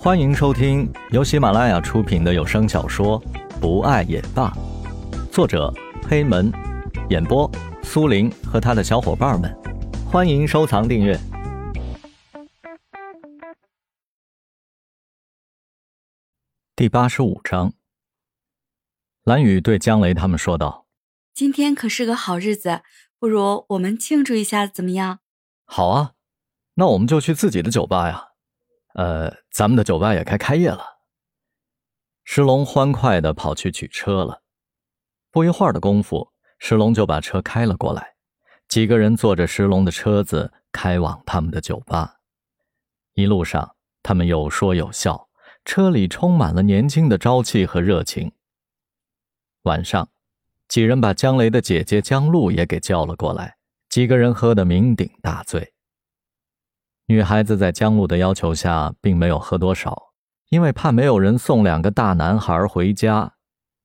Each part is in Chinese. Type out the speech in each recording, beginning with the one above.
欢迎收听由喜马拉雅出品的有声小说《不爱也罢》，作者黑门，演播苏林和他的小伙伴们。欢迎收藏订阅。第八十五章，蓝雨对江雷他们说道：“今天可是个好日子，不如我们庆祝一下，怎么样？”“好啊，那我们就去自己的酒吧呀。”呃，咱们的酒吧也该开业了。石龙欢快的跑去取车了。不一会儿的功夫，石龙就把车开了过来。几个人坐着石龙的车子开往他们的酒吧。一路上，他们有说有笑，车里充满了年轻的朝气和热情。晚上，几人把江雷的姐姐江露也给叫了过来，几个人喝得酩酊大醉。女孩子在江路的要求下，并没有喝多少，因为怕没有人送两个大男孩回家。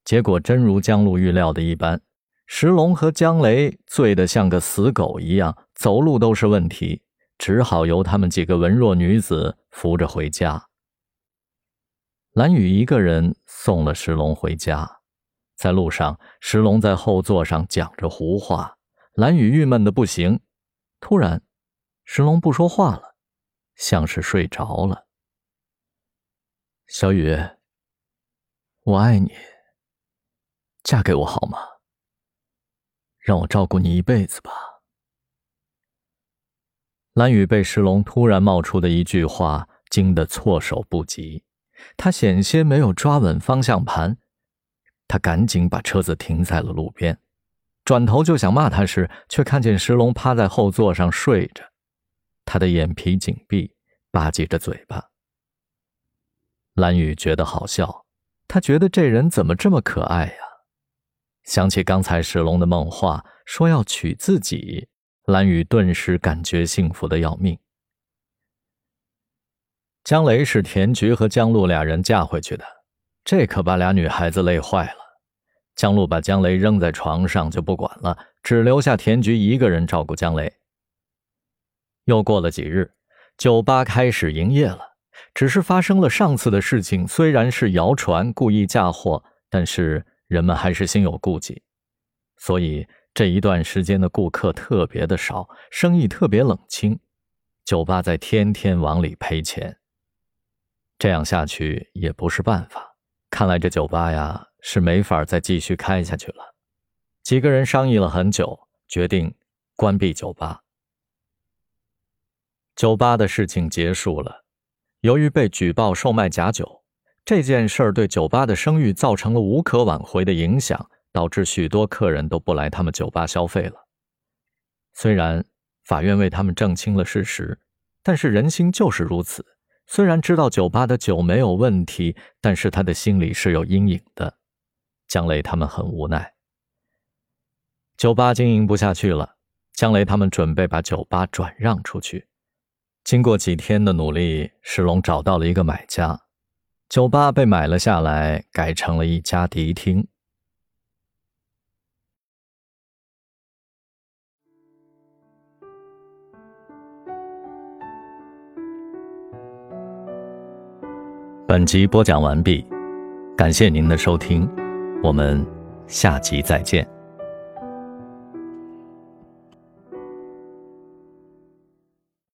结果真如江路预料的一般，石龙和江雷醉得像个死狗一样，走路都是问题，只好由他们几个文弱女子扶着回家。蓝雨一个人送了石龙回家，在路上，石龙在后座上讲着胡话，蓝雨郁闷的不行。突然，石龙不说话了。像是睡着了。小雨，我爱你，嫁给我好吗？让我照顾你一辈子吧。蓝雨被石龙突然冒出的一句话惊得措手不及，他险些没有抓稳方向盘，他赶紧把车子停在了路边，转头就想骂他时，却看见石龙趴在后座上睡着。他的眼皮紧闭，吧唧着嘴巴。蓝雨觉得好笑，他觉得这人怎么这么可爱呀？想起刚才石龙的梦话，说要娶自己，蓝雨顿时感觉幸福的要命。江雷是田菊和江露俩人嫁回去的，这可把俩女孩子累坏了。江露把江雷扔在床上就不管了，只留下田菊一个人照顾江雷。又过了几日，酒吧开始营业了。只是发生了上次的事情，虽然是谣传，故意嫁祸，但是人们还是心有顾忌，所以这一段时间的顾客特别的少，生意特别冷清，酒吧在天天往里赔钱。这样下去也不是办法，看来这酒吧呀是没法再继续开下去了。几个人商议了很久，决定关闭酒吧。酒吧的事情结束了。由于被举报售卖假酒，这件事儿对酒吧的声誉造成了无可挽回的影响，导致许多客人都不来他们酒吧消费了。虽然法院为他们证清了事实，但是人心就是如此。虽然知道酒吧的酒没有问题，但是他的心里是有阴影的。江雷他们很无奈，酒吧经营不下去了。江雷他们准备把酒吧转让出去。经过几天的努力，石龙找到了一个买家，酒吧被买了下来，改成了一家迪厅。本集播讲完毕，感谢您的收听，我们下集再见。